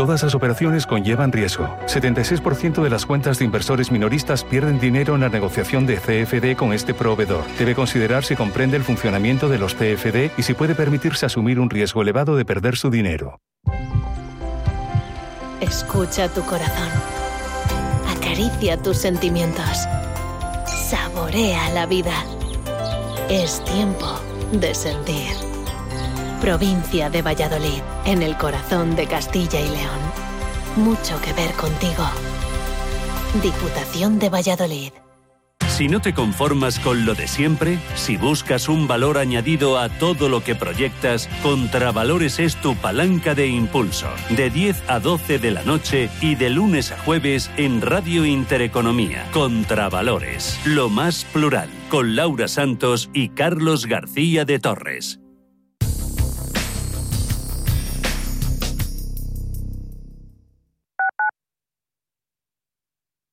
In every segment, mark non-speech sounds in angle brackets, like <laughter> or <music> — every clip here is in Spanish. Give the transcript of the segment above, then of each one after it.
Todas las operaciones conllevan riesgo. 76% de las cuentas de inversores minoristas pierden dinero en la negociación de CFD con este proveedor. Debe considerar si comprende el funcionamiento de los CFD y si puede permitirse asumir un riesgo elevado de perder su dinero. Escucha tu corazón. Acaricia tus sentimientos. Saborea la vida. Es tiempo de sentir. Provincia de Valladolid, en el corazón de Castilla y León. Mucho que ver contigo. Diputación de Valladolid. Si no te conformas con lo de siempre, si buscas un valor añadido a todo lo que proyectas, Contravalores es tu palanca de impulso. De 10 a 12 de la noche y de lunes a jueves en Radio Intereconomía. Contravalores, lo más plural, con Laura Santos y Carlos García de Torres.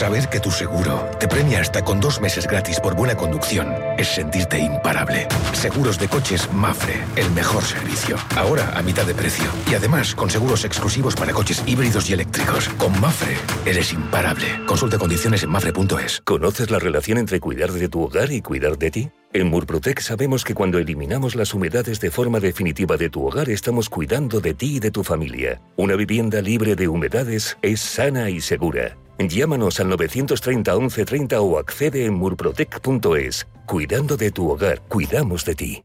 Saber que tu seguro te premia hasta con dos meses gratis por buena conducción es sentirte imparable. Seguros de coches Mafre, el mejor servicio. Ahora a mitad de precio. Y además con seguros exclusivos para coches híbridos y eléctricos. Con Mafre eres imparable. Consulta condiciones en mafre.es. ¿Conoces la relación entre cuidar de tu hogar y cuidar de ti? En Murprotec sabemos que cuando eliminamos las humedades de forma definitiva de tu hogar estamos cuidando de ti y de tu familia. Una vivienda libre de humedades es sana y segura. Llámanos al 930 1130 o accede en murprotec.es. Cuidando de tu hogar, cuidamos de ti.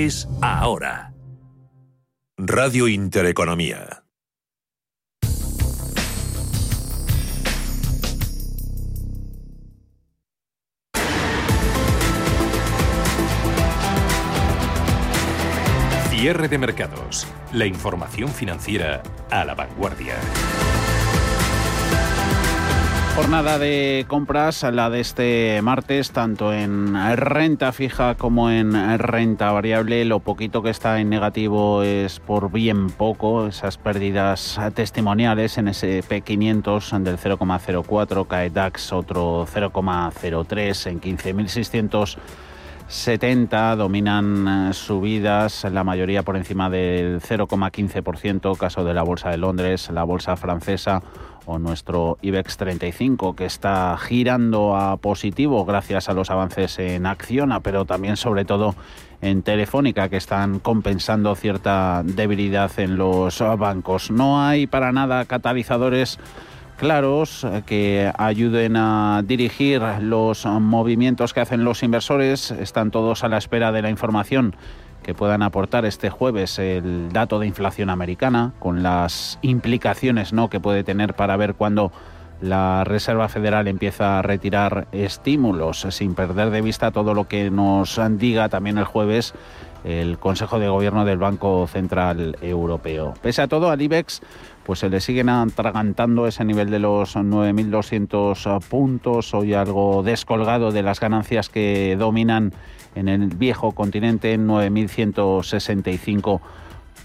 ahora. Radio Intereconomía. Cierre de mercados. La información financiera a la vanguardia. Jornada de compras, la de este martes, tanto en renta fija como en renta variable. Lo poquito que está en negativo es por bien poco, esas pérdidas testimoniales en ese P500 del 0,04, cae DAX otro 0,03 en 15.670 dominan subidas, la mayoría por encima del 0,15%, caso de la Bolsa de Londres, la Bolsa francesa nuestro IBEX 35 que está girando a positivo gracias a los avances en Acciona, pero también sobre todo en Telefónica que están compensando cierta debilidad en los bancos. No hay para nada catalizadores claros que ayuden a dirigir los movimientos que hacen los inversores. Están todos a la espera de la información que puedan aportar este jueves el dato de inflación americana con las implicaciones ¿no? que puede tener para ver cuándo la Reserva Federal empieza a retirar estímulos sin perder de vista todo lo que nos diga también el jueves el Consejo de Gobierno del Banco Central Europeo. Pese a todo, al IBEX pues se le siguen atragantando ese nivel de los 9.200 puntos, hoy algo descolgado de las ganancias que dominan en el viejo continente, 9.165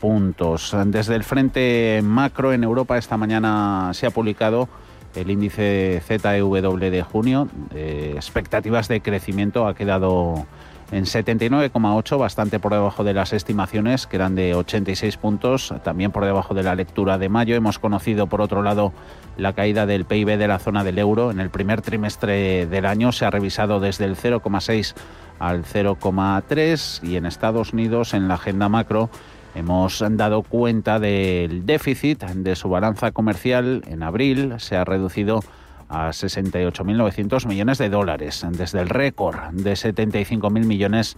puntos. Desde el frente macro en Europa esta mañana se ha publicado el índice ZEW de junio, expectativas de crecimiento ha quedado en 79,8, bastante por debajo de las estimaciones, que eran de 86 puntos, también por debajo de la lectura de mayo. Hemos conocido, por otro lado, la caída del PIB de la zona del euro. En el primer trimestre del año se ha revisado desde el 0,6 al 0,3 y en Estados Unidos, en la agenda macro, hemos dado cuenta del déficit de su balanza comercial. En abril se ha reducido a 68.900 millones de dólares, desde el récord de 75.000 millones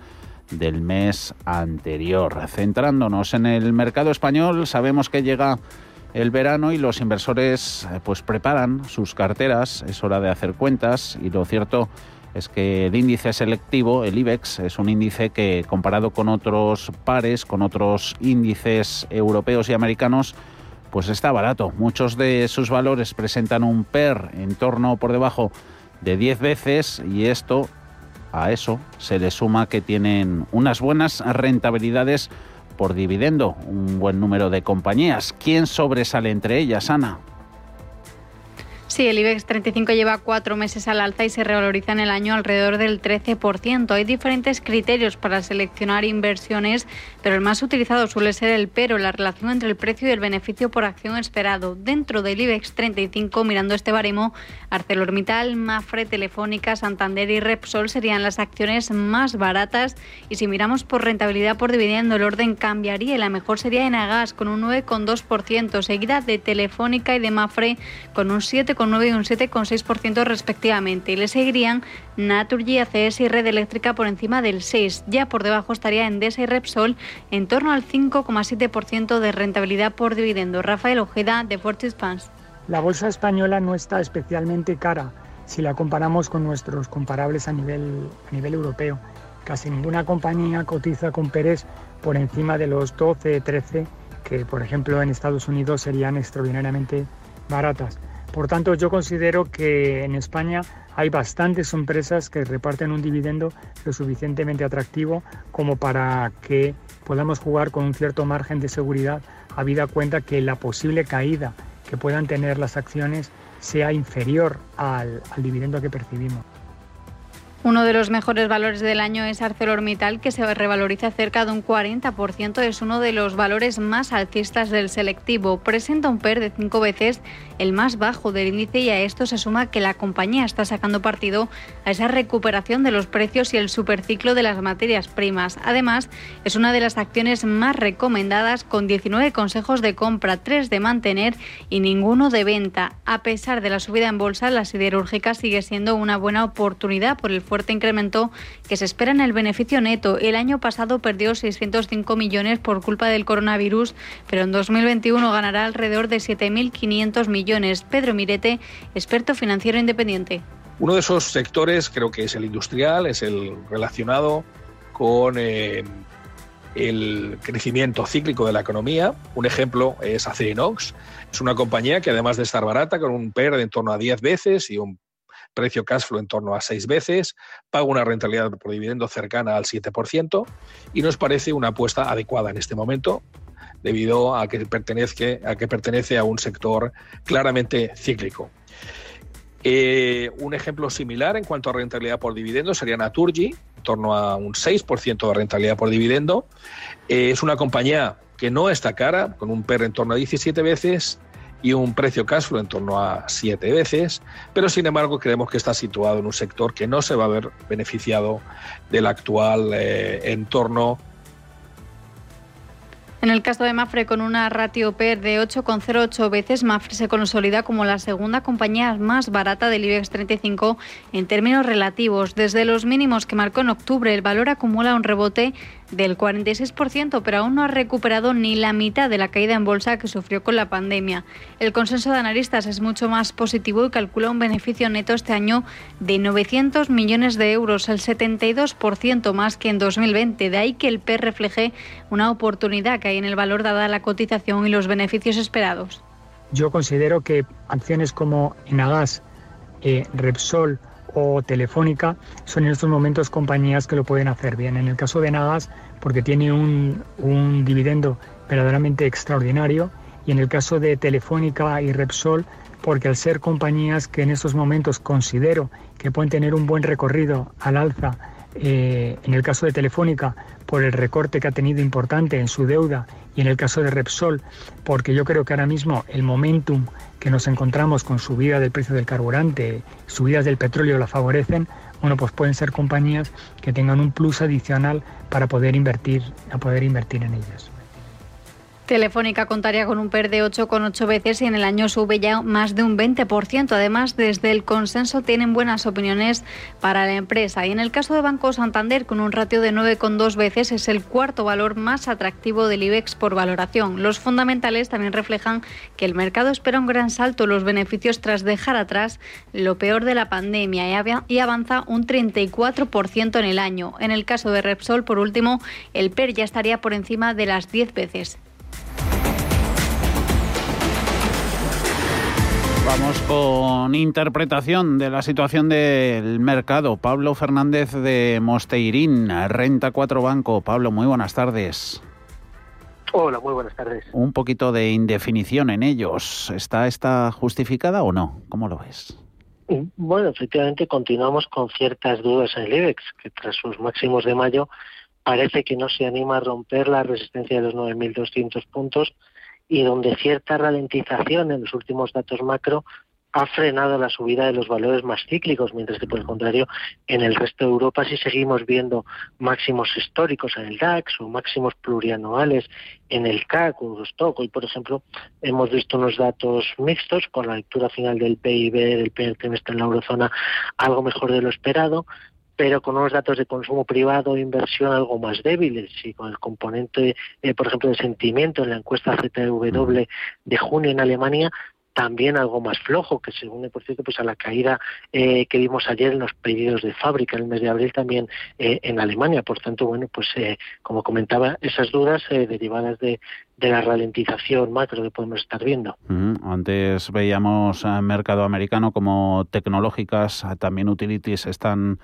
del mes anterior. Centrándonos en el mercado español, sabemos que llega el verano y los inversores eh, pues preparan sus carteras, es hora de hacer cuentas y lo cierto es que el índice selectivo, el IBEX, es un índice que comparado con otros pares, con otros índices europeos y americanos, pues está barato. Muchos de sus valores presentan un PER en torno por debajo de 10 veces y esto a eso se le suma que tienen unas buenas rentabilidades por dividendo, un buen número de compañías. ¿Quién sobresale entre ellas, Ana? Sí, el IBEX 35 lleva cuatro meses al alza y se revaloriza en el año alrededor del 13%. Hay diferentes criterios para seleccionar inversiones, pero el más utilizado suele ser el pero, la relación entre el precio y el beneficio por acción esperado. Dentro del IBEX 35, mirando este baremo, ArcelorMittal, Mafre, Telefónica, Santander y Repsol serían las acciones más baratas. Y si miramos por rentabilidad por dividendo, el orden cambiaría y la mejor sería Enagas con un 9,2%, seguida de Telefónica y de Mafre con un 7 9 y un 7,6% respectivamente. Y le seguirían Naturgy, ACS y Red Eléctrica por encima del 6. Ya por debajo estaría Endesa y Repsol en torno al 5,7% de rentabilidad por dividendo. Rafael Ojeda, de Fortis Funds. La bolsa española no está especialmente cara si la comparamos con nuestros comparables a nivel, a nivel europeo. Casi ninguna compañía cotiza con Pérez por encima de los 12, 13, que por ejemplo en Estados Unidos serían extraordinariamente baratas. Por tanto, yo considero que en España hay bastantes empresas que reparten un dividendo lo suficientemente atractivo como para que podamos jugar con un cierto margen de seguridad, habida cuenta que la posible caída que puedan tener las acciones sea inferior al, al dividendo que percibimos. Uno de los mejores valores del año es ArcelorMittal, que se revaloriza cerca de un 40%. Es uno de los valores más alcistas del selectivo. Presenta un PER de cinco veces el más bajo del índice y a esto se suma que la compañía está sacando partido a esa recuperación de los precios y el superciclo de las materias primas. Además, es una de las acciones más recomendadas con 19 consejos de compra, 3 de mantener y ninguno de venta. A pesar de la subida en bolsa, la siderúrgica sigue siendo una buena oportunidad por el fuerte incremento que se espera en el beneficio neto. El año pasado perdió 605 millones por culpa del coronavirus, pero en 2021 ganará alrededor de 7.500 millones. Pedro Mirete, experto financiero independiente. Uno de esos sectores creo que es el industrial, es el relacionado con eh, el crecimiento cíclico de la economía. Un ejemplo es Acerinox. Es una compañía que además de estar barata, con un PER de en torno a 10 veces y un precio cash flow en torno a seis veces, paga una rentabilidad por dividendo cercana al 7% y nos parece una apuesta adecuada en este momento debido a que, pertenece, a que pertenece a un sector claramente cíclico. Eh, un ejemplo similar en cuanto a rentabilidad por dividendo sería Naturgy, en torno a un 6% de rentabilidad por dividendo. Eh, es una compañía que no está cara, con un PER en torno a 17 veces y un precio cash en torno a siete veces, pero sin embargo creemos que está situado en un sector que no se va a ver beneficiado del actual eh, entorno en el caso de Mafre, con una ratio PER de 8,08 veces, Mafre se consolida como la segunda compañía más barata del IBEX 35 en términos relativos. Desde los mínimos que marcó en octubre, el valor acumula un rebote del 46%, pero aún no ha recuperado ni la mitad de la caída en bolsa que sufrió con la pandemia. El consenso de analistas es mucho más positivo y calcula un beneficio neto este año de 900 millones de euros, el 72% más que en 2020. De ahí que el PER refleje una oportunidad que hay en el valor dada la cotización y los beneficios esperados. Yo considero que acciones como Enagas, eh, Repsol o Telefónica son en estos momentos compañías que lo pueden hacer bien. En el caso de Enagas, porque tiene un, un dividendo verdaderamente extraordinario, y en el caso de Telefónica y Repsol, porque al ser compañías que en estos momentos considero que pueden tener un buen recorrido al alza, eh, en el caso de Telefónica, por el recorte que ha tenido importante en su deuda y en el caso de Repsol, porque yo creo que ahora mismo el momentum que nos encontramos con subida del precio del carburante, subidas del petróleo la favorecen, bueno, pues pueden ser compañías que tengan un plus adicional para poder invertir, a poder invertir en ellas. Telefónica contaría con un PER de 8,8 veces y en el año sube ya más de un 20%. Además, desde el consenso tienen buenas opiniones para la empresa. Y en el caso de Banco Santander, con un ratio de 9,2 veces, es el cuarto valor más atractivo del IBEX por valoración. Los fundamentales también reflejan que el mercado espera un gran salto en los beneficios tras dejar atrás lo peor de la pandemia y avanza un 34% en el año. En el caso de Repsol, por último, el PER ya estaría por encima de las 10 veces. Vamos con interpretación de la situación del mercado. Pablo Fernández de Mosteirín, Renta 4 Banco. Pablo, muy buenas tardes. Hola, muy buenas tardes. Un poquito de indefinición en ellos. ¿Está esta justificada o no? ¿Cómo lo ves? Bueno, efectivamente continuamos con ciertas dudas en el IBEX, que tras sus máximos de mayo parece que no se anima a romper la resistencia de los 9.200 puntos y donde cierta ralentización en los últimos datos macro ha frenado la subida de los valores más cíclicos, mientras que por el contrario en el resto de Europa sí seguimos viendo máximos históricos en el DAX o máximos plurianuales en el CAC o Stock. Hoy, por ejemplo, hemos visto unos datos mixtos con la lectura final del PIB del primer trimestre en la eurozona algo mejor de lo esperado, pero con unos datos de consumo privado e inversión algo más débiles y con el componente, eh, por ejemplo, de sentimiento en la encuesta ZW de junio en Alemania también algo más flojo, que se une, por cierto, pues a la caída eh, que vimos ayer en los pedidos de fábrica en el mes de abril también eh, en Alemania. Por tanto, bueno, pues como comentaba, esas dudas derivadas de, de, la ralentización macro que podemos estar viendo. Antes veíamos mercado americano como tecnológicas, también utilities están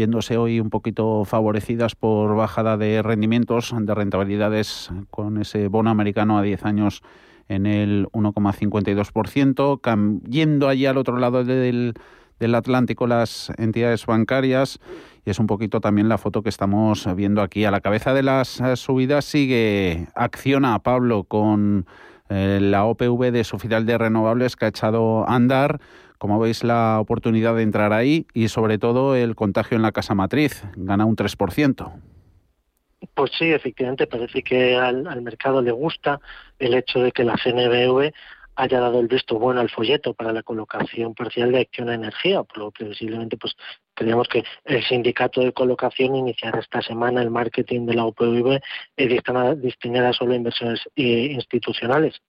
viéndose hoy un poquito favorecidas por bajada de rendimientos, de rentabilidades con ese bono americano a 10 años en el 1,52%, yendo allí al otro lado del, del Atlántico las entidades bancarias y es un poquito también la foto que estamos viendo aquí. A la cabeza de las subidas sigue Acciona Pablo con eh, la OPV de su filial de renovables que ha echado a andar ¿Cómo veis la oportunidad de entrar ahí y sobre todo el contagio en la casa matriz? Gana un 3%. Pues sí, efectivamente, parece que al, mercado le gusta el hecho de que la CNBV haya dado el visto bueno al folleto para la colocación parcial de acción a energía, por lo que previsiblemente pues creemos que el sindicato de colocación iniciará esta semana el marketing de la OPV destinada solo a inversiones eh, institucionales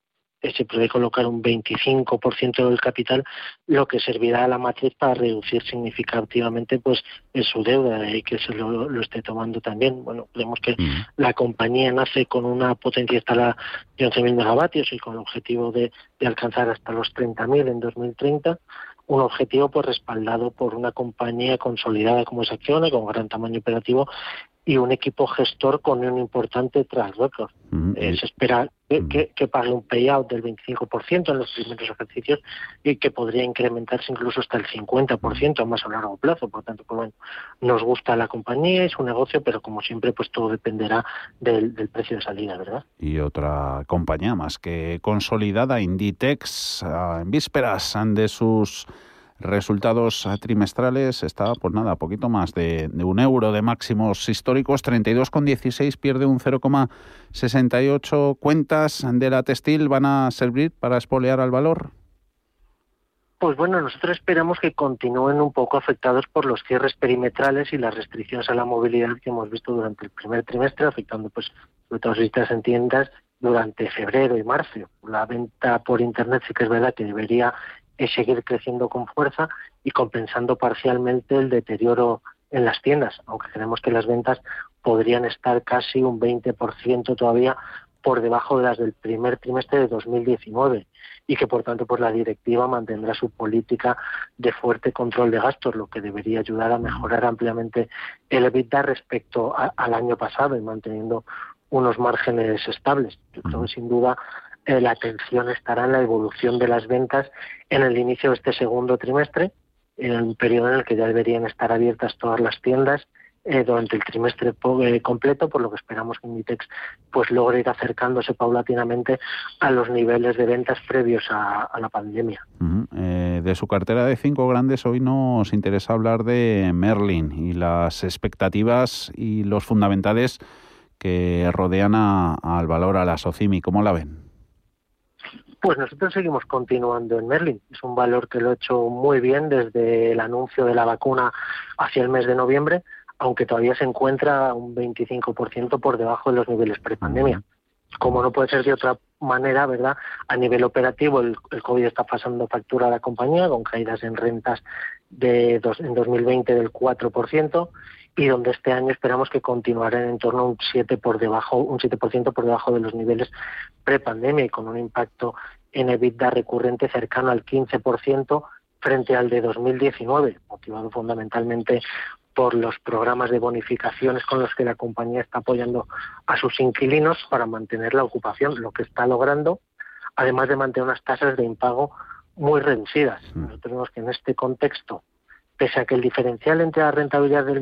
se puede colocar un 25% del capital, lo que servirá a la matriz para reducir significativamente pues su deuda y que se lo, esté tomando también. Bueno, creemos que mm. la compañía nace con una potencia instalada de 11.000 megavatios y con el objetivo de, de alcanzar hasta los 30.000 en 2030 un objetivo pues respaldado por una compañía consolidada como es Acciona, con gran tamaño operativo y un equipo gestor con un importante track record. Eh, se espera que, pague un payout del 25% en los primeros ejercicios y que podría incrementarse incluso hasta el 50% más a largo plazo. Por tanto, pues bueno, nos gusta la compañía, y su negocio, pero como siempre, pues todo dependerá del, del precio de salida, ¿verdad? Y otra compañía más que consolidada, Inditex, ah, en vísperas de sus resultados trimestrales está, pues nada, poquito más de, un euro de máximos históricos, 32,16, pierde un 0,68. ¿Cuentas de la textil van a servir para espolear al valor? Pues bueno, nosotros esperamos que continúen un poco afectados por los cierres perimetrales y las restricciones a la movilidad que hemos visto durante el primer trimestre, afectando pues sobre todo visitas en tiendas durante febrero y marzo. La venta por internet sí que es verdad que debería eh, seguir creciendo con fuerza y compensando parcialmente el deterioro en las tiendas, aunque creemos que las ventas podrían estar casi un 20% todavía por debajo de las del primer trimestre de 2019 y que por tanto pues la directiva mantendrá su política de fuerte control de gastos, lo que debería ayudar a mejorar ampliamente el EBITDA respecto al año pasado y manteniendo unos márgenes estables. Yo creo que sin duda eh, la atención estará en la evolución de las ventas en el inicio de este segundo trimestre, en un periodo en el que ya deberían estar abiertas todas las tiendas eh, durante el trimestre eh, completo, por lo que esperamos que Inditex pues logre ir acercándose paulatinamente a los niveles de ventas previos a, la pandemia. Eh, de su cartera de cinco grandes, hoy nos interesa hablar de Merlin y las expectativas y los fundamentales que rodean al valor, a la Socimi. ¿Cómo la ven? Pues nosotros seguimos continuando en Merlin. Es un valor que lo ha hecho muy bien desde el anuncio de la vacuna hacia el mes de noviembre aunque todavía se encuentra un 25% por debajo de los niveles prepandemia. Como no puede ser de otra manera, ¿verdad? A nivel operativo, el, COVID está pasando factura a la compañía con caídas en rentas de dos, en 2020 del 4% y donde este año esperamos que continuará en torno a un 7 por debajo, un 7% por debajo de los niveles prepandemia y con un impacto en EBITDA recurrente cercano al 15% frente al de 2019, motivado fundamentalmente por los programas de bonificaciones con los que la compañía está apoyando a sus inquilinos para mantener la ocupación, lo que está logrando, además de mantener unas tasas de impago muy reducidas. Mm. Nosotros vemos que en este contexto, pese a que el diferencial entre la rentabilidad del,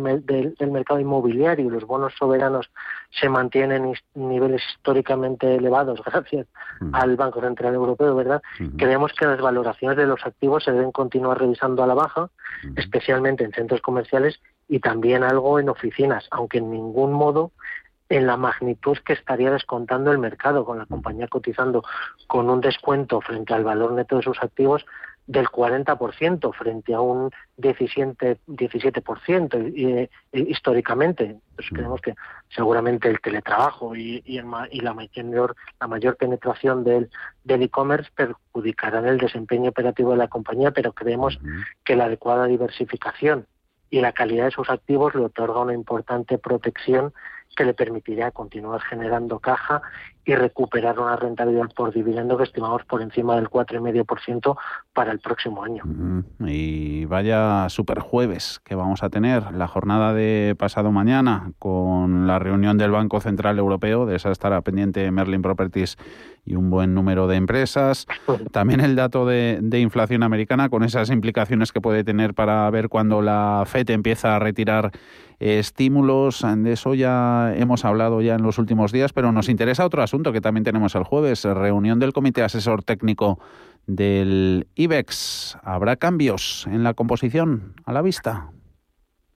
mercado inmobiliario y los bonos soberanos se mantienen en niveles históricamente elevados <laughs> gracias mm. al Banco Central Europeo, ¿verdad? Creemos que las valoraciones de los activos se deben continuar revisando a la baja, especialmente en centros comerciales y también algo en oficinas, aunque en ningún modo en la magnitud que estaría descontando el mercado, con la compañía cotizando con un descuento frente al valor neto de sus activos del 40% frente a un 17%, 17% y, históricamente. Entonces creemos que seguramente el teletrabajo y, y, la, mayor, la mayor penetración del e-commerce perjudicarán el desempeño operativo de la compañía, pero creemos que la adecuada diversificación y la calidad de sus activos le otorga una importante protección que le permitirá continuar generando caja y recuperar una rentabilidad por dividendo que estimamos por encima del 4,5% para el próximo año. Y vaya super jueves que vamos a tener, la jornada de pasado mañana con la reunión del Banco Central Europeo, de esa estará pendiente Merlin Properties y un buen número de empresas. También el dato de, de, inflación americana con esas implicaciones que puede tener para ver cuando la FED empieza a retirar estímulos. De eso ya hemos hablado ya en los últimos días, pero nos interesa otro asunto que también tenemos el jueves, reunión del Comité Asesor Técnico del IBEX. ¿Habrá cambios en la composición a la vista?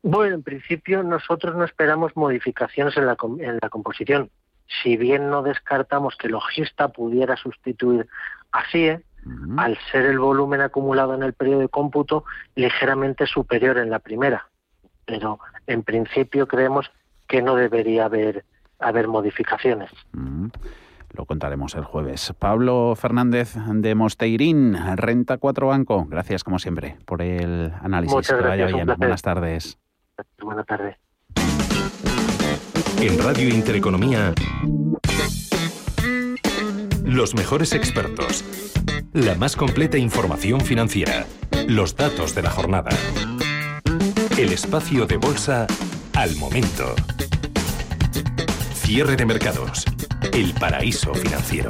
Bueno, en principio nosotros no esperamos modificaciones en la, en la composición. Si bien no descartamos que Logista pudiera sustituir a CIE, al ser el volumen acumulado en el periodo de cómputo ligeramente superior en la primera. Pero en principio creemos que no debería haber, haber modificaciones. Lo contaremos el jueves. Pablo Fernández de Mosteirín, Renta 4 Banco. Gracias, como siempre, por el análisis. Muchas gracias, Buenas tardes. Buenas tardes. En Radio Intereconomía, los mejores expertos, la más completa información financiera, los datos de la jornada. El espacio de bolsa al momento. Cierre de mercados. El paraíso financiero.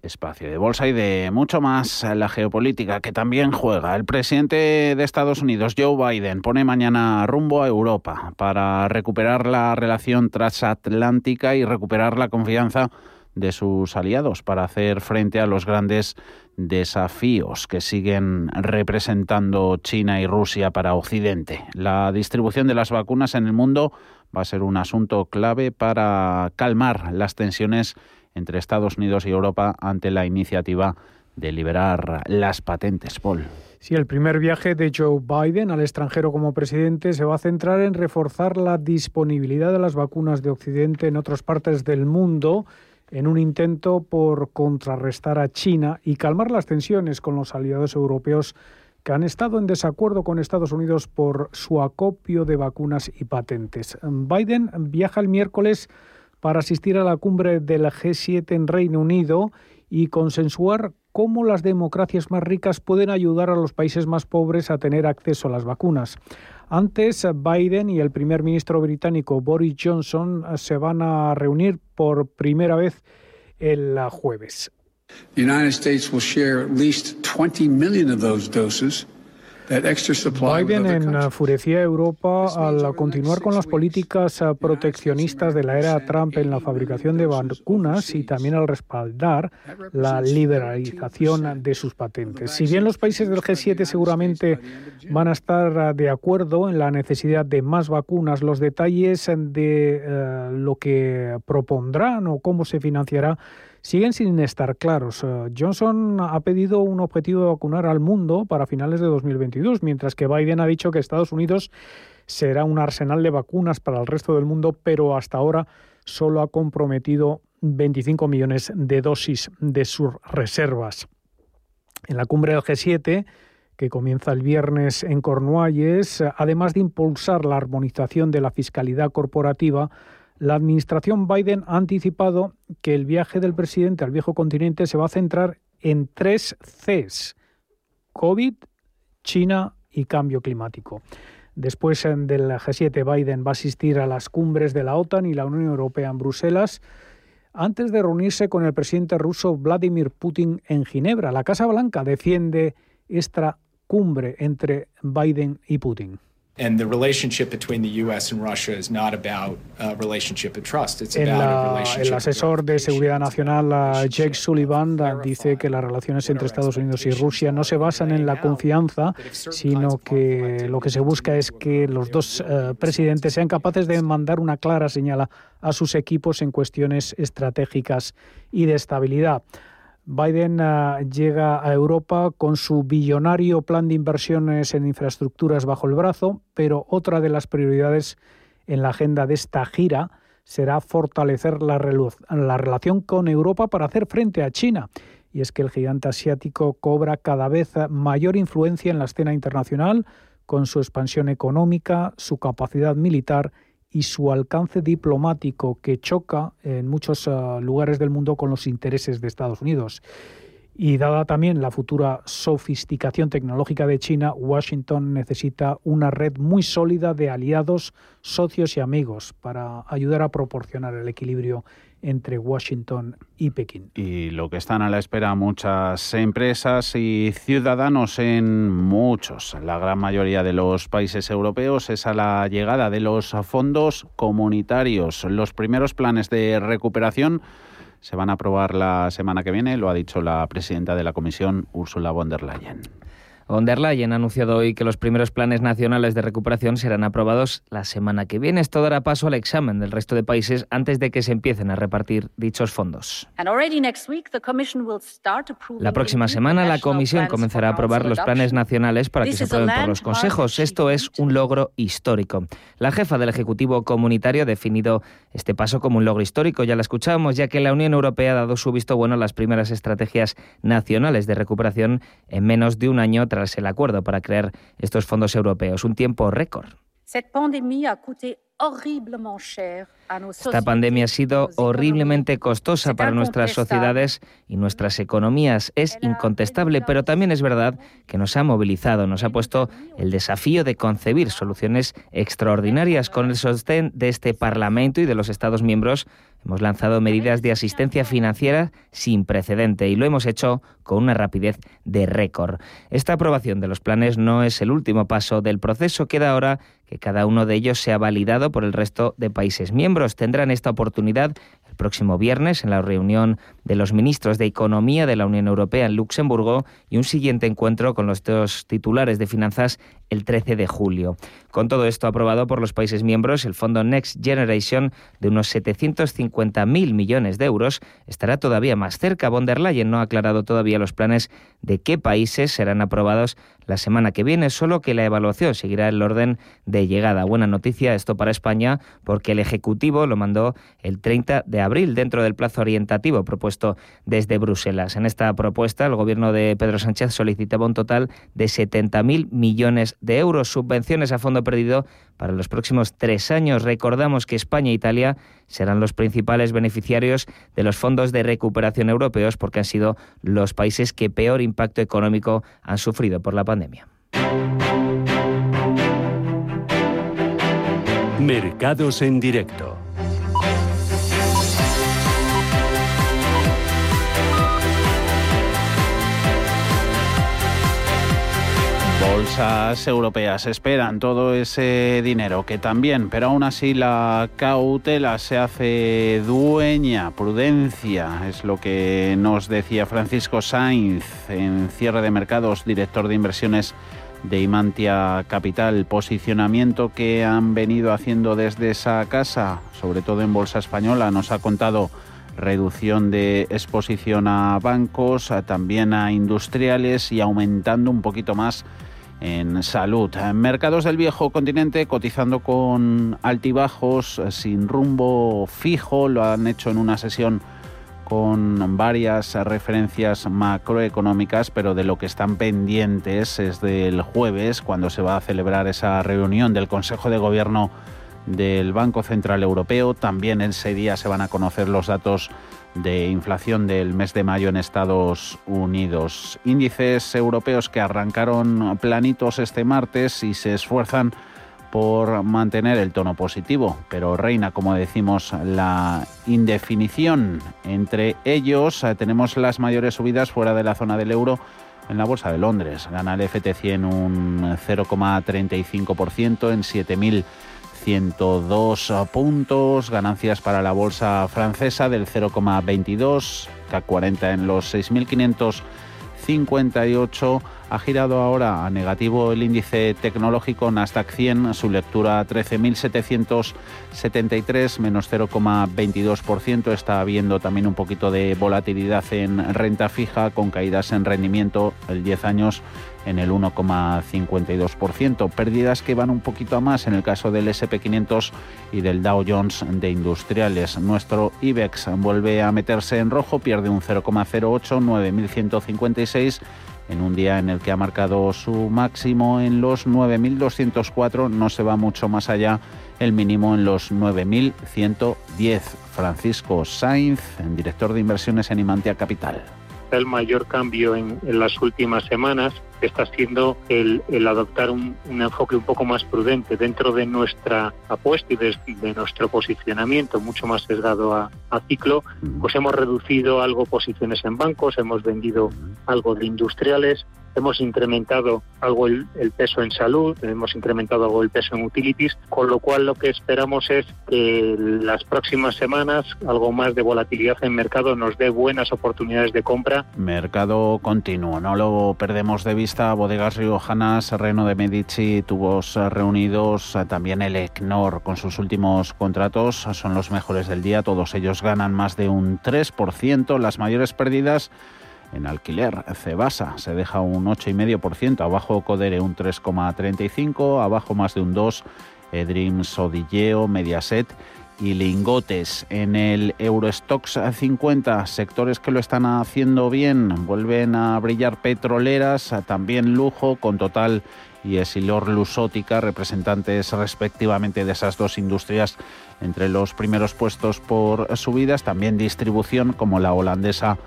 Espacio de bolsa y de mucho más la geopolítica que también juega. El presidente de Estados Unidos, Joe Biden, pone mañana rumbo a Europa para recuperar la relación transatlántica y recuperar la confianza de sus aliados para hacer frente a los grandes desafíos que siguen representando China y Rusia para Occidente. La distribución de las vacunas en el mundo va a ser un asunto clave para calmar las tensiones entre Estados Unidos y Europa ante la iniciativa de liberar las patentes, Paul. Sí, el primer viaje de Joe Biden al extranjero como presidente se va a centrar en reforzar la disponibilidad de las vacunas de Occidente en otras partes del mundo en un intento por contrarrestar a China y calmar las tensiones con los aliados europeos que han estado en desacuerdo con Estados Unidos por su acopio de vacunas y patentes. Biden viaja el miércoles para asistir a la cumbre del G7 en Reino Unido y consensuar cómo las democracias más ricas pueden ayudar a los países más pobres a tener acceso a las vacunas. Antes, Biden y el primer ministro británico Boris Johnson se van a reunir por primera vez el jueves. The United States will share at least 20 million of those doses Biden enfurecía a Europa al continuar con las políticas eh, proteccionistas de la era Trump en la fabricación de vacunas y también al respaldar la liberalización de sus patentes. Si bien los países del G7 seguramente van a estar eh, de acuerdo en la necesidad de más vacunas, los detalles de eh, lo que propondrán o cómo se financiará siguen sin estar claros. Eh, Johnson ha pedido un objetivo de vacunar al mundo para finales de 2022, mientras que Biden ha dicho que Estados Unidos será un arsenal de vacunas para el resto del mundo, pero hasta ahora solo ha comprometido 25 millones de dosis de sus reservas. En la cumbre del G7, que comienza el viernes en Cornualles, además de impulsar la armonización de la fiscalidad corporativa, la administración Biden ha anticipado que el viaje del presidente al viejo continente se va a centrar en tres Cs, COVID, China y cambio climático. Después del G7, Biden va a asistir a las cumbres de la OTAN y la Unión Europea en Bruselas antes de reunirse con el presidente ruso Vladimir Putin en Ginebra. La Casa Blanca defiende esta cumbre entre Biden y Putin. And the relationship between the US and Russia is not about a relationship of trust. It's about a relationship el asesor de seguridad nacional Jake Sullivan dice que las relaciones entre Estados Unidos y Rusia no se basan en la confianza, sino que lo que se busca es que los dos uh, presidentes sean capaces de mandar una clara señal a sus equipos en cuestiones estratégicas y de estabilidad. Biden ah, llega a Europa con su billonario plan de inversiones en infraestructuras bajo el brazo, pero otra de las prioridades en la agenda de esta gira será fortalecer la, la relación con Europa para hacer frente a China. Y es que el gigante asiático cobra cada vez mayor influencia en la escena internacional con su expansión económica, su capacidad militar y su alcance diplomático que choca en muchos eh, lugares del mundo con los intereses de Estados Unidos. Y dada también la futura sofisticación tecnológica de China, Washington necesita una red muy sólida de aliados, socios y amigos para ayudar a proporcionar el equilibrio entre Washington y Pekín. Y lo que están a la espera muchas empresas y ciudadanos en muchos, la gran mayoría de los países europeos, es a la llegada de los fondos comunitarios. Los primeros planes de recuperación se van a aprobar la semana que viene, lo ha dicho la presidenta de la Comisión, Ursula von der Leyen. Von der Leyen ha anunciado hoy que los primeros planes nacionales de recuperación serán aprobados la semana que viene. Esto dará paso al examen del resto de países antes de que se empiecen a repartir dichos fondos. La próxima semana la Comisión comenzará a aprobar los planes nacionales para que se aprueben por los consejos. Esto es un logro histórico. La jefa del Ejecutivo Comunitario ha definido este paso como un logro histórico, ya lo escuchamos, ya que la Unión Europea ha dado su visto bueno a las primeras estrategias nacionales de recuperación en menos de un año tras el acuerdo para crear estos fondos europeos, un tiempo récord. Esta pandemia ha sido horriblemente costosa para nuestras sociedades y nuestras economías. Es incontestable, pero también es verdad que nos ha movilizado, nos ha puesto el desafío de concebir soluciones extraordinarias con el sostén de este Parlamento y de los Estados miembros. Hemos lanzado medidas de asistencia financiera sin precedente y lo hemos hecho con una rapidez de récord. Esta aprobación de los planes no es el último paso del proceso. Queda ahora que cada uno de ellos sea validado por el resto de países miembros. Tendrán esta oportunidad el próximo viernes en la reunión de los ministros de Economía de la Unión Europea en Luxemburgo y un siguiente encuentro con los dos titulares de finanzas el 13 de julio. Con todo esto aprobado por los países miembros, el fondo Next Generation de unos 750.000 millones de euros estará todavía más cerca. Von der Leyen no ha aclarado todavía los planes de qué países serán aprobados la semana que viene, solo que la evaluación seguirá el orden de llegada. Buena noticia esto para España porque el Ejecutivo lo mandó el 30 de abril dentro del plazo orientativo propuesto desde Bruselas. En esta propuesta el gobierno de Pedro Sánchez solicitaba un total de 70.000 millones de euros, subvenciones a fondo perdido para los próximos tres años. Recordamos que España e Italia serán los principales beneficiarios de los fondos de recuperación europeos porque han sido los países que peor impacto económico han sufrido por la pandemia. Mercados en directo. Bolsas europeas esperan todo ese dinero que también, pero aún así la cautela se hace dueña, prudencia, es lo que nos decía Francisco Sainz en cierre de mercados, director de inversiones de Imantia Capital, posicionamiento que han venido haciendo desde esa casa, sobre todo en Bolsa Española, nos ha contado reducción de exposición a bancos, también a industriales y aumentando un poquito más en salud. Mercados del viejo continente cotizando con altibajos, sin rumbo fijo, lo han hecho en una sesión con varias referencias macroeconómicas, pero de lo que están pendientes es del jueves, cuando se va a celebrar esa reunión del Consejo de Gobierno del Banco Central Europeo. También ese día se van a conocer los datos de inflación del mes de mayo en Estados Unidos. Índices europeos que arrancaron planitos este martes y se esfuerzan por mantener el tono positivo, pero reina, como decimos, la indefinición. Entre ellos eh, tenemos las mayores subidas fuera de la zona del euro en la Bolsa de Londres. Gana el FT100 un 0,35% en 7.000 102 puntos, ganancias para la bolsa francesa del 0,22, K40 en los 6.558 ha girado ahora a negativo el índice tecnológico Nasdaq 100, su lectura 13.773, menos 0,22%. Está habiendo también un poquito de volatilidad en renta fija, con caídas en rendimiento el 10 años en el 1,52%. Pérdidas que van un poquito a más en el caso del SP500 y del Dow Jones de industriales. Nuestro IBEX vuelve a meterse en rojo, pierde un 0,08, 9.156 en un día en el que ha marcado su máximo en los 9.204, no se va mucho más allá el mínimo en los 9.110. Francisco Sainz, director de inversiones en Imantia Capital el mayor cambio en, las últimas semanas está siendo el, adoptar un, enfoque un poco más prudente dentro de nuestra apuesta y de, nuestro posicionamiento mucho más sesgado a, a, ciclo, pues hemos reducido algo posiciones en bancos, hemos vendido algo de industriales, hemos incrementado algo el, peso en salud, hemos incrementado algo el peso en utilities, con lo cual lo que esperamos es que las próximas semanas algo más de volatilidad en mercado nos dé buenas oportunidades de compra. Mercado continuo, no lo perdemos de vista. Bodegas Riojanas, Reno de Medici, tubos reunidos, también el ECNOR con sus últimos contratos son los mejores del día, todos ellos ganan más de un 3%, las mayores pérdidas en alquiler, Cebasa se deja un 8,5%, abajo Codere un 3,35%, abajo más de un 2%, Edream, Sodilleo, Mediaset y lingotes. En el Eurostox 50, sectores que lo están haciendo bien, vuelven a brillar petroleras, también lujo, con total y Esilor Lusótica, representantes respectivamente de esas dos industrias entre los primeros puestos por subidas, también distribución como la holandesa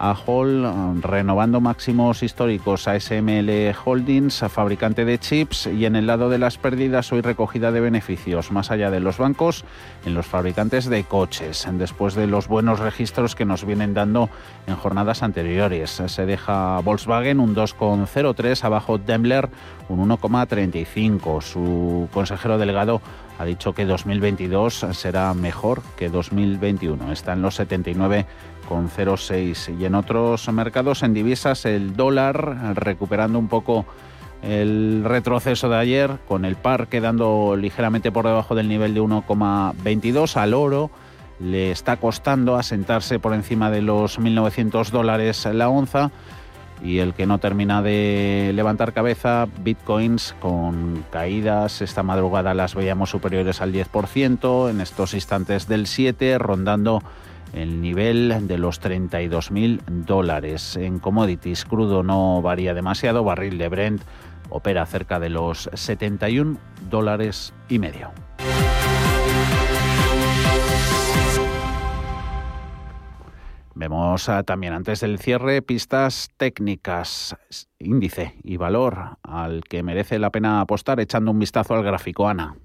a Hall, renovando máximos históricos a SML Holdings, fabricante de chips, y en el lado de las pérdidas hoy recogida de beneficios, más allá de los bancos, en los fabricantes de coches, después de los buenos registros que nos vienen dando en jornadas anteriores. Se deja Volkswagen un 2,03, abajo Daimler un 1,35. Su consejero delegado ha dicho que 2022 será mejor que 2021. Está en los 79 con 0,6. Y en otros mercados, en divisas, el dólar recuperando un poco el retroceso de ayer, con el par quedando ligeramente por debajo del nivel de 1,22 al oro. Le está costando asentarse por encima de los 1.900 dólares la onza y el que no termina de levantar cabeza, bitcoins con caídas, esta madrugada las veíamos superiores al 10%, en estos instantes del 7%, rondando el nivel de los 32.000 dólares. En commodities, crudo no varía demasiado, barril de Brent opera cerca de los 71 dólares y medio. Vemos ah, también antes del cierre pistas técnicas, índice y valor al que merece la pena apostar echando un vistazo al gráfico, Ana.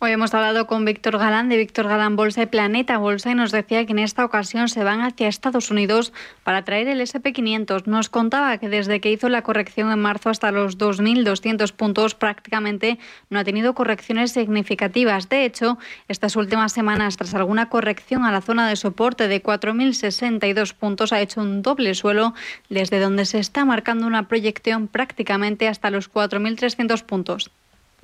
Hoy hemos hablado con Víctor Galán de Víctor Galán Bolsa y Planeta Bolsa y nos decía que en esta ocasión se van hacia Estados Unidos para traer el SP500. Nos contaba que desde que hizo la corrección en marzo hasta los 2.200 puntos prácticamente no ha tenido correcciones significativas. De hecho, estas últimas semanas, tras alguna corrección a la zona de soporte de 4.062 puntos, ha hecho un doble suelo desde donde se está marcando una proyección prácticamente hasta los 4.300 puntos.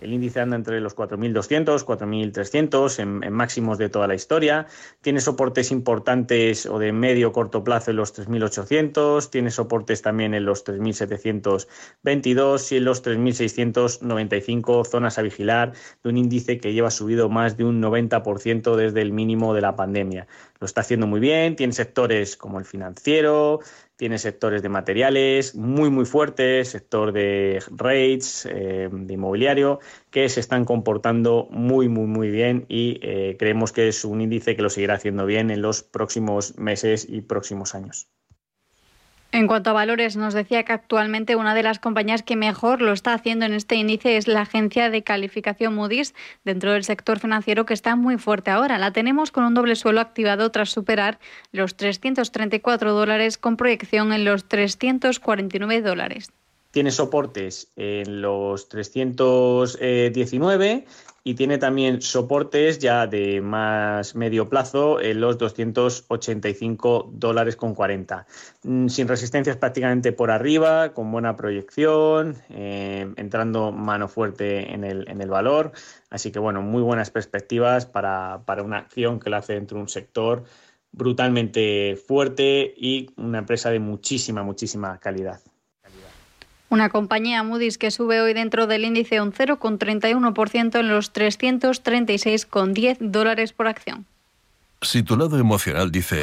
El índice anda entre los 4.200, 4.300 en, en, máximos de toda la historia. Tiene soportes importantes o de medio corto plazo en los 3.800. Tiene soportes también en los 3.722 y en los 3.695 zonas a vigilar de un índice que lleva subido más de un 90% desde el mínimo de la pandemia. Lo está haciendo muy bien. Tiene sectores como el financiero, tiene sectores de materiales muy, muy fuertes, sector de rates, eh, de inmobiliario, que se están comportando muy, muy, muy bien y eh, creemos que es un índice que lo seguirá haciendo bien en los próximos meses y próximos años. En cuanto a valores, nos decía que actualmente una de las compañías que mejor lo está haciendo en este índice es la agencia de calificación Moody's dentro del sector financiero que está muy fuerte ahora. La tenemos con un doble suelo activado tras superar los 334 dólares con proyección en los 349 dólares tiene soportes en los 319 y tiene también soportes ya de más medio plazo en los 285 dólares con 40. Mm, sin resistencias prácticamente por arriba, con buena proyección, eh, entrando mano fuerte en el, en el, valor. Así que bueno, muy buenas perspectivas para, para una acción que la hace dentro de un sector brutalmente fuerte y una empresa de muchísima, muchísima calidad. Una compañía Moody's que sube hoy dentro del índice un 0,31% en los 336,10 dólares por acción. Si tu lado emocional dice,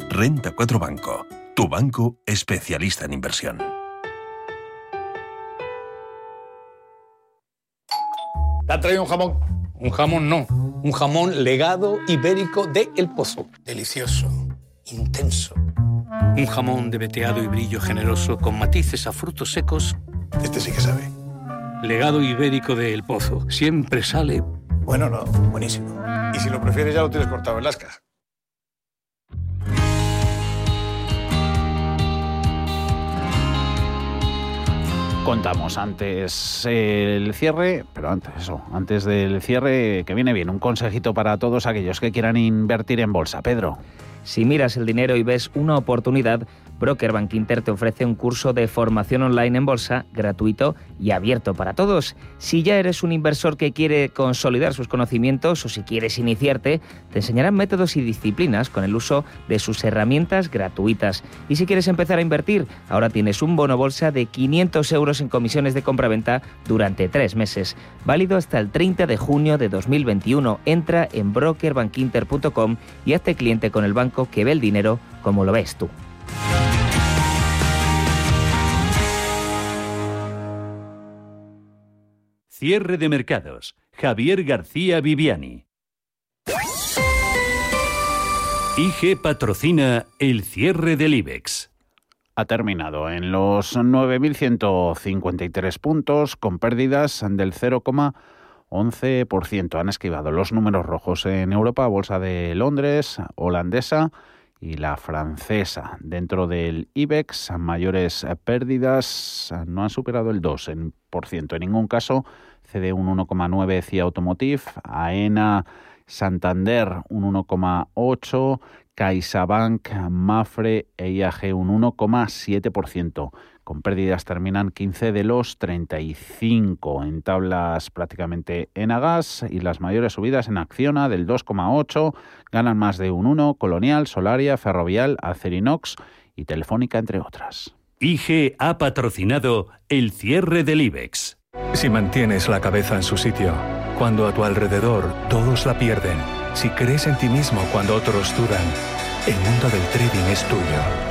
Renta 4 Banco, tu banco especialista en inversión. ¿Te ha traído un jamón? Un jamón no, un jamón legado ibérico de El Pozo. Delicioso, intenso. Un jamón de veteado y brillo generoso con matices a frutos secos. Este sí que sabe. Legado ibérico de El Pozo. Siempre sale. Bueno, no, buenísimo. Y si lo prefieres ya lo tienes cortado en lasca. Contamos antes el cierre, pero antes eso, antes del cierre, que viene bien, un consejito para todos aquellos que quieran invertir en bolsa. Pedro. Si miras el dinero y ves una oportunidad, Broker Bank Inter te ofrece un curso de formación online en bolsa gratuito y abierto para todos. Si ya eres un inversor que quiere consolidar sus conocimientos o si quieres iniciarte, te enseñarán métodos y disciplinas con el uso de sus herramientas gratuitas. Y si quieres empezar a invertir, ahora tienes un bono bolsa de 500 euros en comisiones de compra-venta durante tres meses. Válido hasta el 30 de junio de 2021. Entra en brokerbankinter.com y hazte cliente con el banco que ve el dinero como lo ves tú. Cierre de mercados. Javier García Viviani. IG patrocina el cierre del IBEX. Ha terminado en los 9.153 puntos con pérdidas del 0,11%. Han esquivado los números rojos en Europa, Bolsa de Londres, holandesa y la francesa. Dentro del IBEX, mayores pérdidas no han superado el 2%. En ningún caso cede un 1,9 CIA Automotive, AENA Santander un 1,8, CaixaBank, Mafre e IAG un 1,7%. Con pérdidas terminan 15 de los 35 en tablas prácticamente en Agas y las mayores subidas en Acciona del 2,8, ganan más de un 1, Colonial, Solaria, Ferrovial, Acerinox y Telefónica entre otras. IG ha patrocinado el cierre del IBEX. Si mantienes la cabeza en su sitio, cuando a tu alrededor todos la pierden, si crees en ti mismo cuando otros dudan, el mundo del trading es tuyo.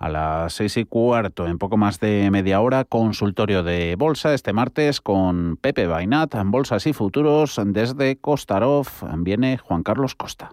A las seis y cuarto, en poco más de media hora, consultorio de bolsa este martes con Pepe Bainat, en Bolsas y Futuros. Desde Costarov viene Juan Carlos Costa.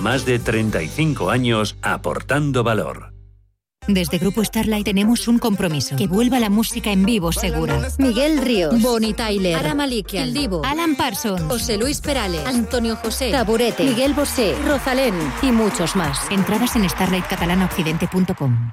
más de 35 años aportando valor. Desde Grupo Starlight tenemos un compromiso. Que vuelva la música en vivo segura. Miguel Ríos. Bonnie Tyler. Ara Malikian. El Divo. Alan Parsons. José Luis Perales. Antonio José. Taburete. Miguel Bosé. Rosalén. Y muchos más. Entradas en starlightcatalanaoccidente.com.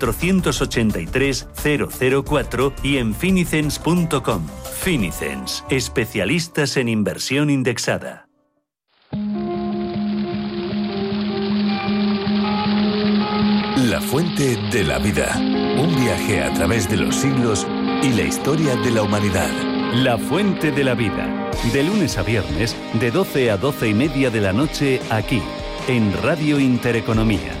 483 004 y en finicens.com. Finicens, especialistas en inversión indexada. La fuente de la vida. Un viaje a través de los siglos y la historia de la humanidad. La fuente de la vida. De lunes a viernes, de 12 a 12 y media de la noche, aquí, en Radio Intereconomía.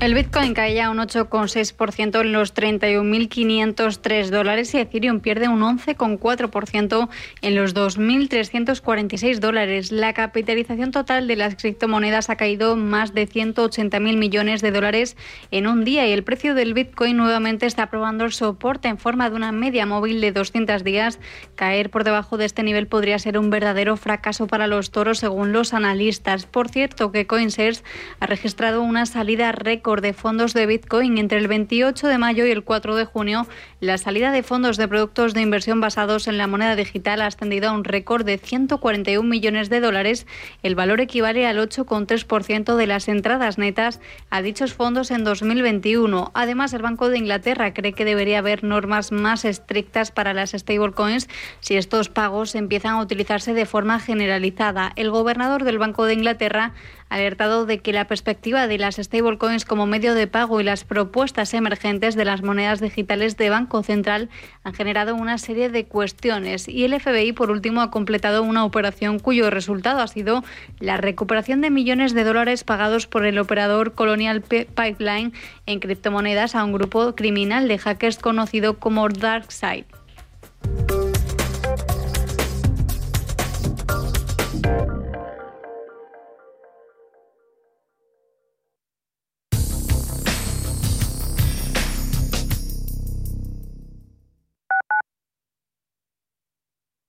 El Bitcoin cae ya un 8,6% en los 31.503 dólares y Ethereum pierde un 11,4% en los 2.346 dólares. La capitalización total de las criptomonedas ha caído más de 180.000 millones de dólares en un día y el precio del Bitcoin nuevamente está probando el soporte en forma de una media móvil de 200 días. Caer por debajo de este nivel podría ser un verdadero fracaso para los toros según los analistas. Por cierto que CoinShares ha registrado una salida récord de fondos de Bitcoin entre el 28 de mayo y el 4 de junio. La salida de fondos de productos de inversión basados en la moneda digital ha ascendido a un récord de 141 millones de dólares. El valor equivale al 8,3% de las entradas netas a dichos fondos en 2021. Además, el Banco de Inglaterra cree que debería haber normas más estrictas para las stablecoins si estos pagos empiezan a utilizarse de forma generalizada. El gobernador del Banco de Inglaterra alertado de que la perspectiva de las stablecoins como medio de pago y las propuestas emergentes de las monedas digitales de Banco Central han generado una serie de cuestiones y el FBI, por último, ha completado una operación cuyo resultado ha sido la recuperación de millones de dólares pagados por el operador Colonial Pipeline en criptomonedas a un grupo criminal de hackers conocido como DarkSide.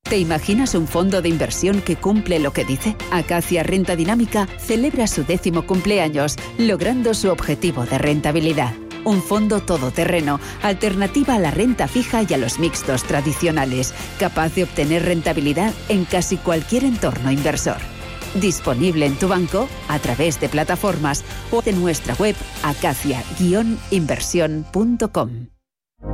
¿Te imaginas un fondo de inversión que cumple lo que dice? Acacia Renta Dinámica celebra su décimo cumpleaños, logrando su objetivo de rentabilidad. Un fondo todoterreno, alternativa a la renta fija y a los mixtos tradicionales, capaz de obtener rentabilidad en casi cualquier entorno inversor. Disponible en tu banco, a través de plataformas o de nuestra web acacia-inversión.com.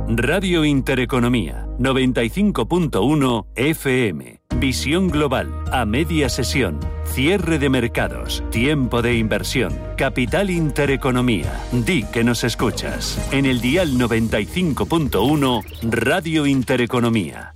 Radio Intereconomía 95.1 FM. Visión global, a media sesión, cierre de mercados, tiempo de inversión, capital Intereconomía. Di que nos escuchas. En el dial 95.1 Radio Intereconomía.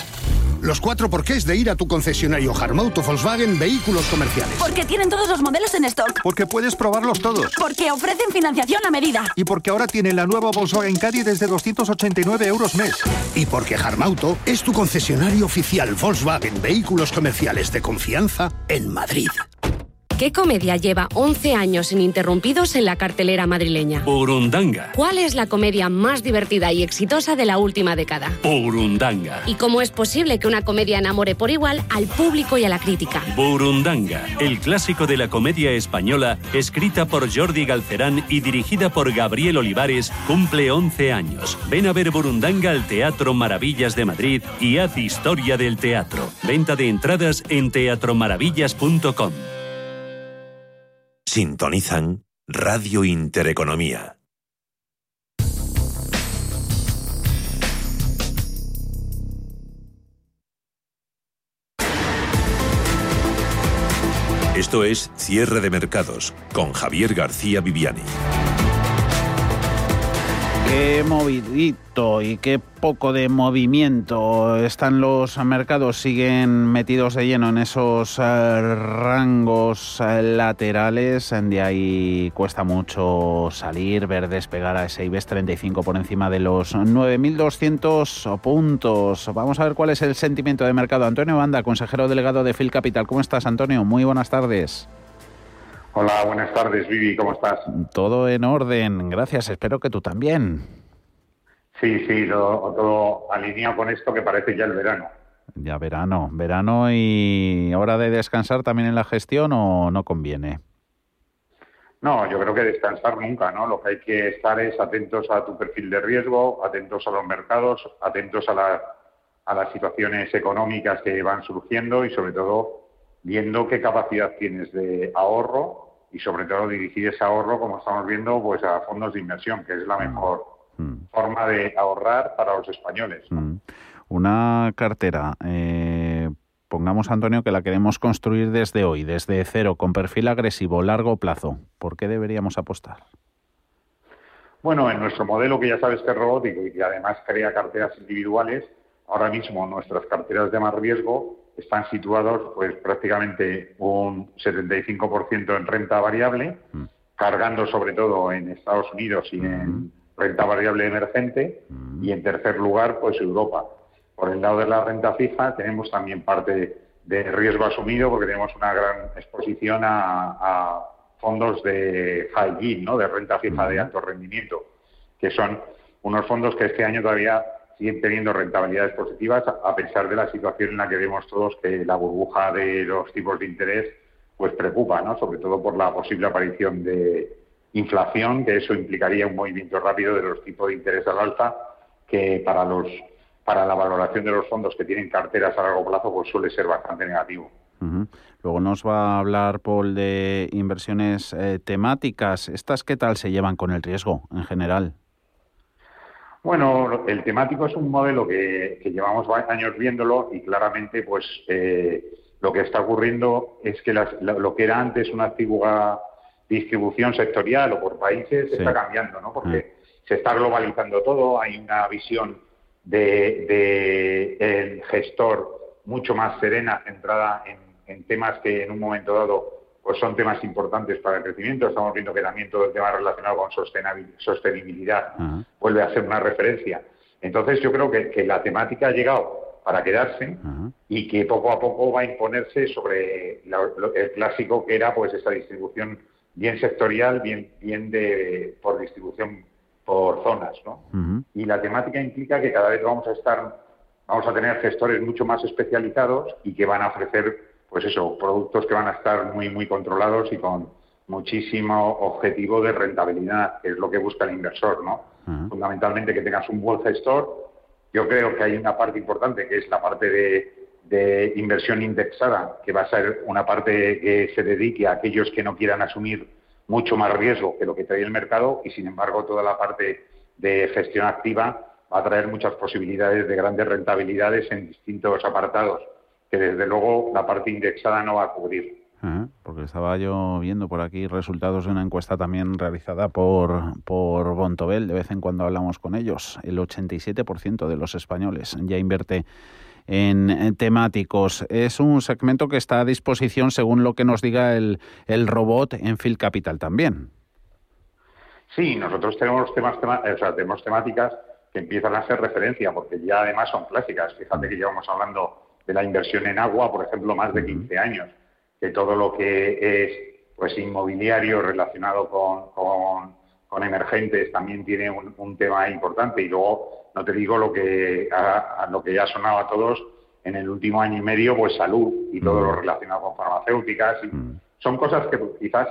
los cuatro porqués de ir a tu concesionario Harmauto Volkswagen Vehículos Comerciales. Porque tienen todos los modelos en stock. Porque puedes probarlos todos. Porque ofrecen financiación a medida. Y porque ahora tienen la nueva Volkswagen Caddy desde 289 euros mes. Y porque Harmauto es tu concesionario oficial Volkswagen Vehículos Comerciales de confianza en Madrid. ¿Qué comedia lleva 11 años ininterrumpidos en la cartelera madrileña? Burundanga. ¿Cuál es la comedia más divertida y exitosa de la última década? Burundanga. ¿Y cómo es posible que una comedia enamore por igual al público y a la crítica? Burundanga, el clásico de la comedia española, escrita por Jordi Galcerán y dirigida por Gabriel Olivares, cumple 11 años. Ven a ver Burundanga al Teatro Maravillas de Madrid y haz historia del teatro. Venta de entradas en teatromaravillas.com. Sintonizan Radio Intereconomía. Esto es Cierre de Mercados con Javier García Viviani. Qué movidito y qué poco de movimiento están los mercados, siguen metidos de lleno en esos eh, rangos eh, laterales, de ahí cuesta mucho salir, ver despegar a ese IBEX 35 por encima de los 9.200 puntos. Vamos a ver cuál es el sentimiento de mercado. Antonio Banda, consejero delegado de Phil Capital. ¿Cómo estás, Antonio? Muy buenas tardes. Hola, buenas tardes, Vivi, ¿cómo estás? Todo en orden, gracias, espero que tú también. Sí, sí, todo alineado con esto que parece ya el verano. Ya verano, verano y hora de descansar también en la gestión o no conviene. No, yo creo que descansar nunca, ¿no? Lo que hay que estar es atentos a tu perfil de riesgo, atentos a los mercados, atentos a, a las situaciones económicas que van surgiendo y sobre todo viendo qué capacidad tienes de ahorro y sobre todo dirigir ese ahorro, como estamos viendo, pues a fondos de inversión, que es la mm. mejor mm. forma de ahorrar para los españoles. Mm. Una cartera eh, Pongamos, Antonio, que la queremos construir desde hoy, desde cero, con perfil agresivo, largo plazo. ¿Por qué deberíamos apostar? Bueno, en nuestro modelo, que ya sabes que es robótico y que además crea carteras individuales, ahora mismo nuestras carteras de más riesgo están situados pues prácticamente un 75% en renta variable, mm. cargando sobre todo en Estados Unidos y en mm. renta variable emergente, mm. y en tercer lugar, pues Europa. Por el lado de la renta fija tenemos también parte de riesgo asumido porque tenemos una gran exposición a, fondos de high yield, ¿no? de renta fija de alto rendimiento, que son unos fondos que este año todavía siguen teniendo rentabilidades positivas a pesar de la situación en la que vemos todos que la burbuja de los tipos de interés pues preocupa, ¿no? sobre todo por la posible aparición de inflación, que eso implicaría un movimiento rápido de los tipos de interés al alza, que para los para la valoración de los fondos que tienen carteras a largo plazo pues suele ser bastante negativo. Luego nos va a hablar Paul de inversiones eh, temáticas. ¿Estas qué tal se llevan con el riesgo en general? Bueno, el temático es un modelo que, llevamos años viéndolo y claramente, pues, eh, lo que está ocurriendo es que lo que era antes una antigua distribución sectorial o por países se está cambiando, ¿no? Porque ah. se está globalizando todo, hay una visión de, de el gestor mucho más serena, centrada en temas que en un momento dado pues son temas importantes para el crecimiento. Estamos viendo que también todo el tema relacionado con sostenibilidad vuelve a ser una referencia. Entonces yo creo que, la temática ha llegado para quedarse y que poco a poco va a imponerse sobre el clásico que era pues esta distribución bien sectorial, bien, bien de, por distribución por zonas. ¿no? Y la temática implica que cada vez vamos a estar, vamos a tener gestores mucho más especializados y que van a ofrecer pues eso, productos que van a estar muy, muy controlados y con muchísimo objetivo de rentabilidad, que es lo que busca el inversor, ¿no? Fundamentalmente que tengas un buen gestor. Yo creo que hay una parte importante que es la parte de, inversión indexada, que va a ser una parte que se dedique a aquellos que no quieran asumir mucho más riesgo que lo que trae el mercado y, sin embargo, toda la parte de gestión activa va a traer muchas posibilidades de grandes rentabilidades en distintos apartados que desde luego la parte indexada no va a cubrir. porque estaba yo viendo por aquí resultados de una encuesta también realizada por, por Bontobel, de vez en cuando hablamos con ellos. El 87% de los españoles ya invierte en, temáticos. Es un segmento que está a disposición según lo que nos diga el, el robot en Phil Capital también. Sí, nosotros tenemos temas, o sea, tenemos temáticas que empiezan a ser referencia, porque ya además son clásicas. Fíjate que llevamos hablando de la inversión en agua, por ejemplo, más de 15 años, que todo lo que es pues inmobiliario relacionado con, con, emergentes también tiene un, tema importante. Y luego no te digo lo que a, lo que ya sonaba a todos en el último año y medio pues salud y todo lo relacionado con farmacéuticas. Son cosas que quizás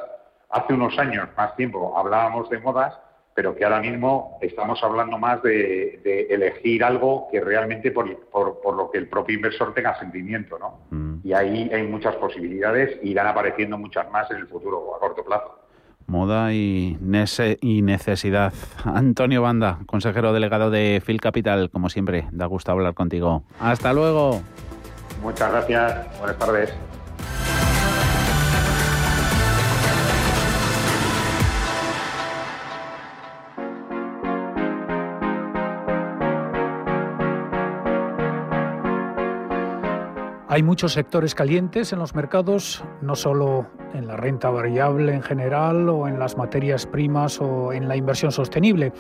hace unos años más tiempo hablábamos de modas pero que ahora mismo estamos hablando más de, elegir algo que realmente por, lo que el propio inversor tenga sentimiento, ¿no? Mm. Y ahí hay muchas posibilidades y irán apareciendo muchas más en el futuro a corto plazo. Moda y, y necesidad. Antonio Banda, consejero delegado de Phil Capital, como siempre, da gusto hablar contigo. Hasta luego. Muchas gracias. Buenas tardes. Hay muchos sectores calientes en los mercados, no solo en la renta variable en general o en las materias primas o en la inversión sostenible.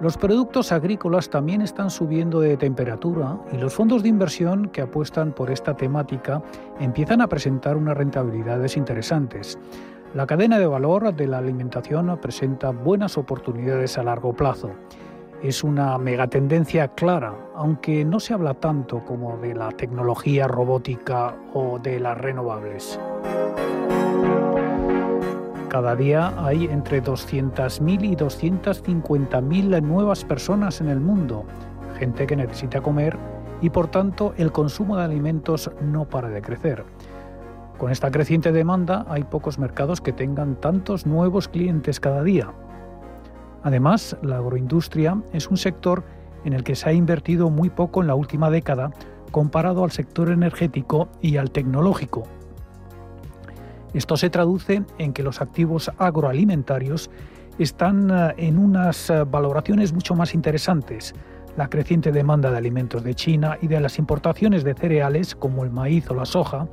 Los productos agrícolas también están subiendo de temperatura y los fondos de inversión que apuestan por esta temática empiezan a presentar unas rentabilidades interesantes. La cadena de valor de la alimentación presenta buenas oportunidades a largo plazo es una megatendencia clara, aunque no se habla tanto como de la tecnología robótica o de las renovables. Cada día hay entre 200.000 y 250.000 nuevas personas en el mundo, gente que necesita comer y por tanto el consumo de alimentos no para de crecer. Con esta creciente demanda hay pocos mercados que tengan tantos nuevos clientes cada día. Además, la agroindustria es un sector en el que se ha invertido muy poco en la última década comparado al sector energético y al tecnológico. Esto se traduce en que los activos agroalimentarios están eh, en unas eh, valoraciones mucho más interesantes. La creciente demanda de alimentos de China y de las importaciones de cereales como el maíz o la soja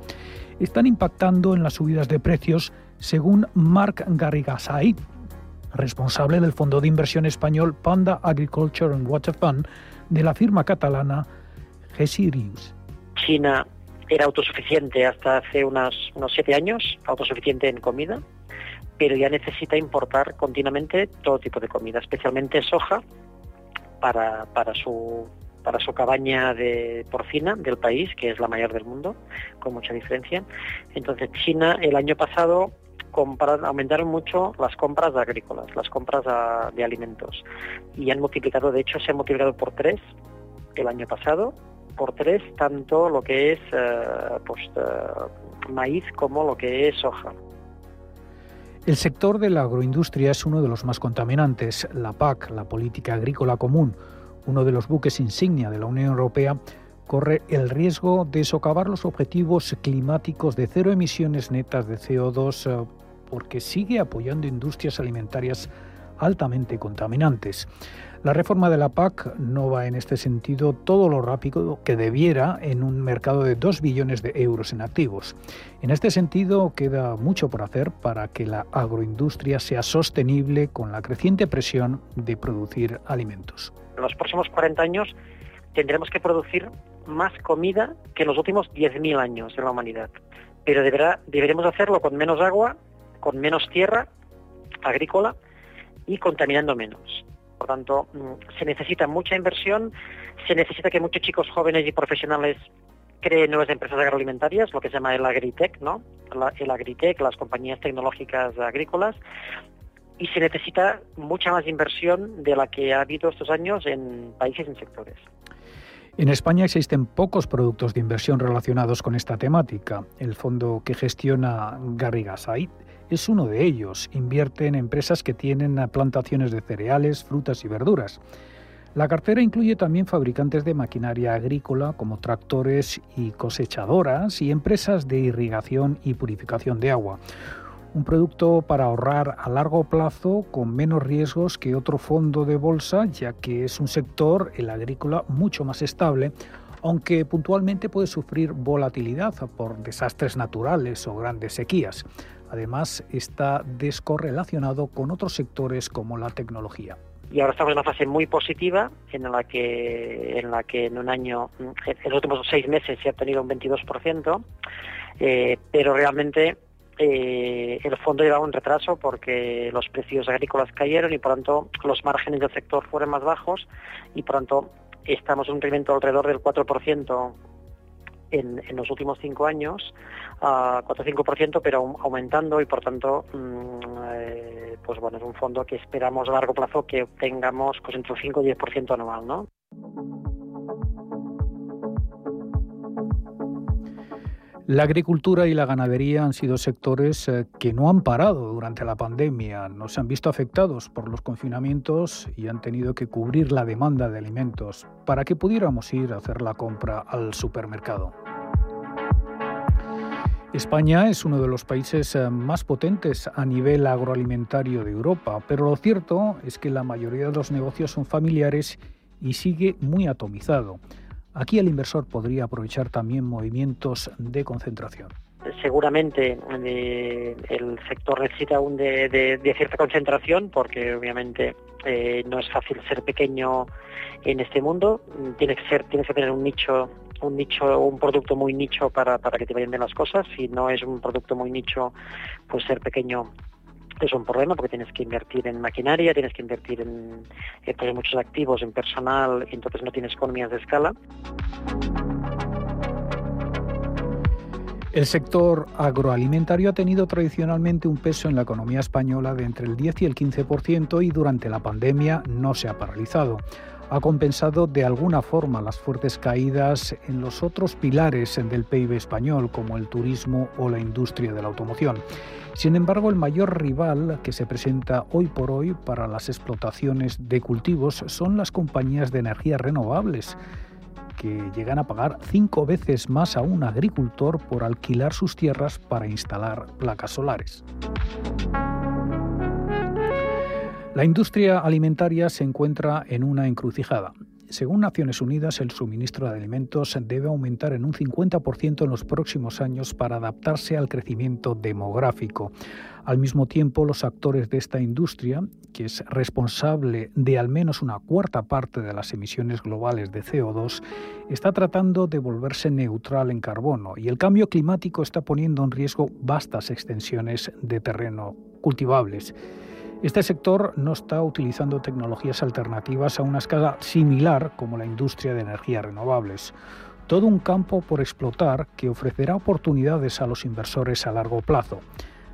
están impactando en las subidas de precios, según Marc Garrigasay, responsable del fondo de inversión español Panda Agriculture and Water Fund de la firma catalana Gesirius. China era autosuficiente hasta hace unos siete años, autosuficiente en comida, pero ya necesita importar continuamente todo tipo de comida, especialmente soja para, para su para su cabaña de porcina del país, que es la mayor del mundo, con mucha diferencia. Entonces, China el año pasado aumentaron mucho las compras agrícolas, las compras de alimentos, y han multiplicado, de hecho, se ha multiplicado por tres el año pasado, por tres tanto lo que es eh, pues, eh, maíz como lo que es soja. El sector de la agroindustria es uno de los más contaminantes. La PAC, la Política Agrícola Común, uno de los buques insignia de la Unión Europea, corre el riesgo de socavar los objetivos climáticos de cero emisiones netas de CO2 eh, porque sigue apoyando industrias alimentarias altamente contaminantes. La reforma de la PAC no va en este sentido todo lo rápido que debiera en un mercado de 2 billones de euros en activos. En este sentido, queda mucho por hacer para que la agroindustria sea sostenible con la creciente presión de producir alimentos. En los próximos 40 años tendremos que producir más comida que en los últimos 10.000 años de la humanidad. Pero deberá, deberemos hacerlo con menos agua, con menos tierra agrícola y contaminando menos. Por tanto, mm, se necesita mucha inversión, se necesita que muchos chicos jóvenes y profesionales creen nuevas empresas agroalimentarias, lo que se llama el agritech, ¿no? el agritech, las compañías tecnológicas agrícolas, y se necesita mucha más inversión de la que ha habido estos años en países y sectores. En España existen pocos productos de inversión relacionados con esta temática. El fondo que gestiona Garrigasait es uno de ellos. Invierte en empresas que tienen plantaciones de cereales, frutas y verduras. La cartera incluye también fabricantes de maquinaria agrícola como tractores y cosechadoras y empresas de irrigación y purificación de agua. Un producto para ahorrar a largo plazo con menos riesgos que otro fondo de bolsa, ya que es un sector, el agrícola, mucho más estable, aunque puntualmente puede sufrir volatilidad por desastres naturales o grandes sequías. Además, está descorrelacionado con otros sectores como la tecnología. Y ahora estamos en una fase muy positiva en la que en, la que en un año, en los últimos seis meses se ha tenido un 22%, eh, pero realmente eh, el fondo llevaba un retraso porque los precios agrícolas cayeron y por tanto los márgenes del sector fueron más bajos y por tanto estamos en un rendimiento alrededor del 4% en, los últimos cinco años, a 4-5%, pero aumentando y por tanto, mm, eh, pues bueno, es un fondo que esperamos a largo plazo que obtengamos pues entre un 5 y 10% anual, ¿no? La agricultura y la ganadería han sido sectores eh, que no han parado durante la pandemia, no se han visto afectados por los confinamientos y han tenido que cubrir la demanda de alimentos para que pudiéramos ir a hacer la compra al supermercado. España es uno de los países eh, más potentes a nivel agroalimentario de Europa, pero lo cierto es que la mayoría de los negocios son familiares y sigue muy atomizado. Aquí el inversor podría aprovechar también movimientos de concentración. Seguramente eh, el sector necesita aún de, cierta concentración porque obviamente eh, no es fácil ser pequeño en este mundo. Tienes que ser, tienes que tener un nicho, un nicho, un producto muy nicho para, para que te vayan bien las cosas. Si no es un producto muy nicho, pues ser pequeño es un problema porque tienes que invertir en maquinaria, tienes que invertir en, en muchos activos, en personal, entonces no tienes economías de escala. El sector agroalimentario ha tenido tradicionalmente un peso en la economía española de entre el 10 y el 15% y durante la pandemia no se ha paralizado ha compensado de alguna forma las fuertes caídas en los otros pilares del PIB español, como el turismo o la industria de la automoción. Sin embargo, el mayor rival que se presenta hoy por hoy para las explotaciones de cultivos son las compañías de energías renovables que llegan a pagar cinco veces más a un agricultor por alquilar sus tierras para instalar placas solares. La industria alimentaria se encuentra en una encrucijada. Según Naciones Unidas, el suministro de alimentos debe aumentar en un 50% en los próximos años para adaptarse al crecimiento demográfico. Al mismo tiempo, los actores de esta industria, que es responsable de al menos una cuarta parte de las emisiones globales de CO2, está tratando de volverse neutral en carbono y el cambio climático está poniendo en riesgo vastas extensiones de terreno cultivables. Este sector no está utilizando tecnologías alternativas a una escala similar como la industria de energías renovables. Todo un campo por explotar que ofrecerá oportunidades a los inversores a largo plazo.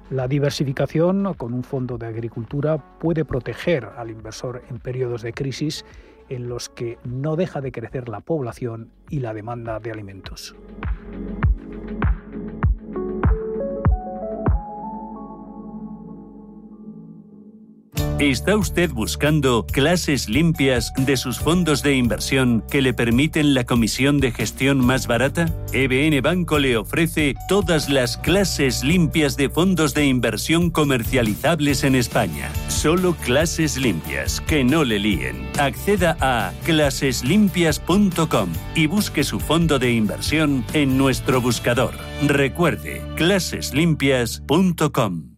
La diversificación con un fondo de agricultura puede proteger al inversor en periodos de crisis en los que no deja de crecer la población y la demanda de alimentos. ¿Está usted buscando clases limpias de sus fondos de inversión que le permiten la comisión de gestión más barata? EBN Banco le ofrece todas las clases limpias de fondos de inversión comercializables en España. Solo clases limpias, que no le líen. Acceda a claseslimpias.com y busque su fondo de inversión en nuestro buscador. Recuerde, claseslimpias.com.